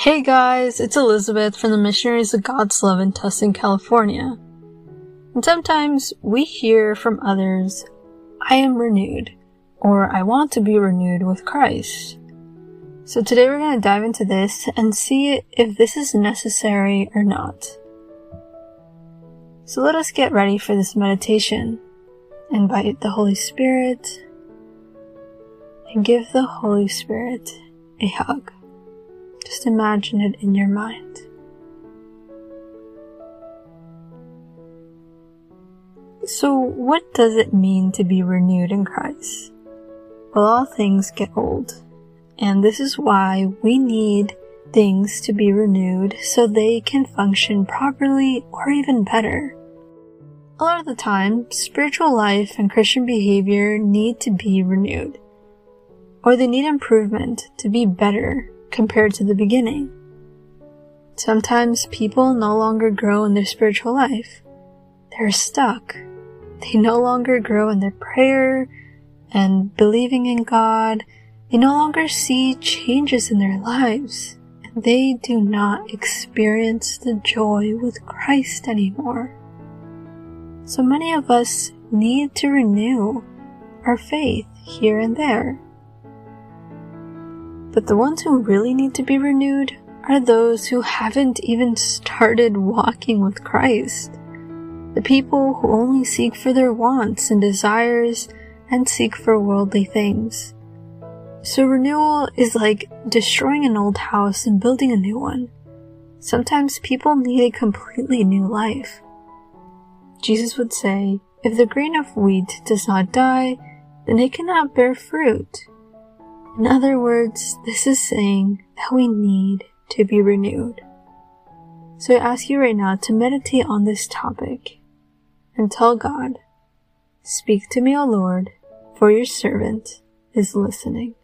Hey guys, it's Elizabeth from the Missionaries of God's Love in Tustin, California. And sometimes we hear from others, I am renewed, or I want to be renewed with Christ. So today we're going to dive into this and see if this is necessary or not. So let us get ready for this meditation. Invite the Holy Spirit and give the Holy Spirit a hug. Just imagine it in your mind. So, what does it mean to be renewed in Christ? Well, all things get old, and this is why we need things to be renewed so they can function properly or even better. A lot of the time, spiritual life and Christian behavior need to be renewed, or they need improvement to be better compared to the beginning. Sometimes people no longer grow in their spiritual life. They're stuck. They no longer grow in their prayer and believing in God. They no longer see changes in their lives. And they do not experience the joy with Christ anymore. So many of us need to renew our faith here and there. But the ones who really need to be renewed are those who haven't even started walking with Christ. The people who only seek for their wants and desires and seek for worldly things. So renewal is like destroying an old house and building a new one. Sometimes people need a completely new life. Jesus would say, if the grain of wheat does not die, then it cannot bear fruit. In other words, this is saying that we need to be renewed. So I ask you right now to meditate on this topic and tell God, Speak to me, O Lord, for your servant is listening.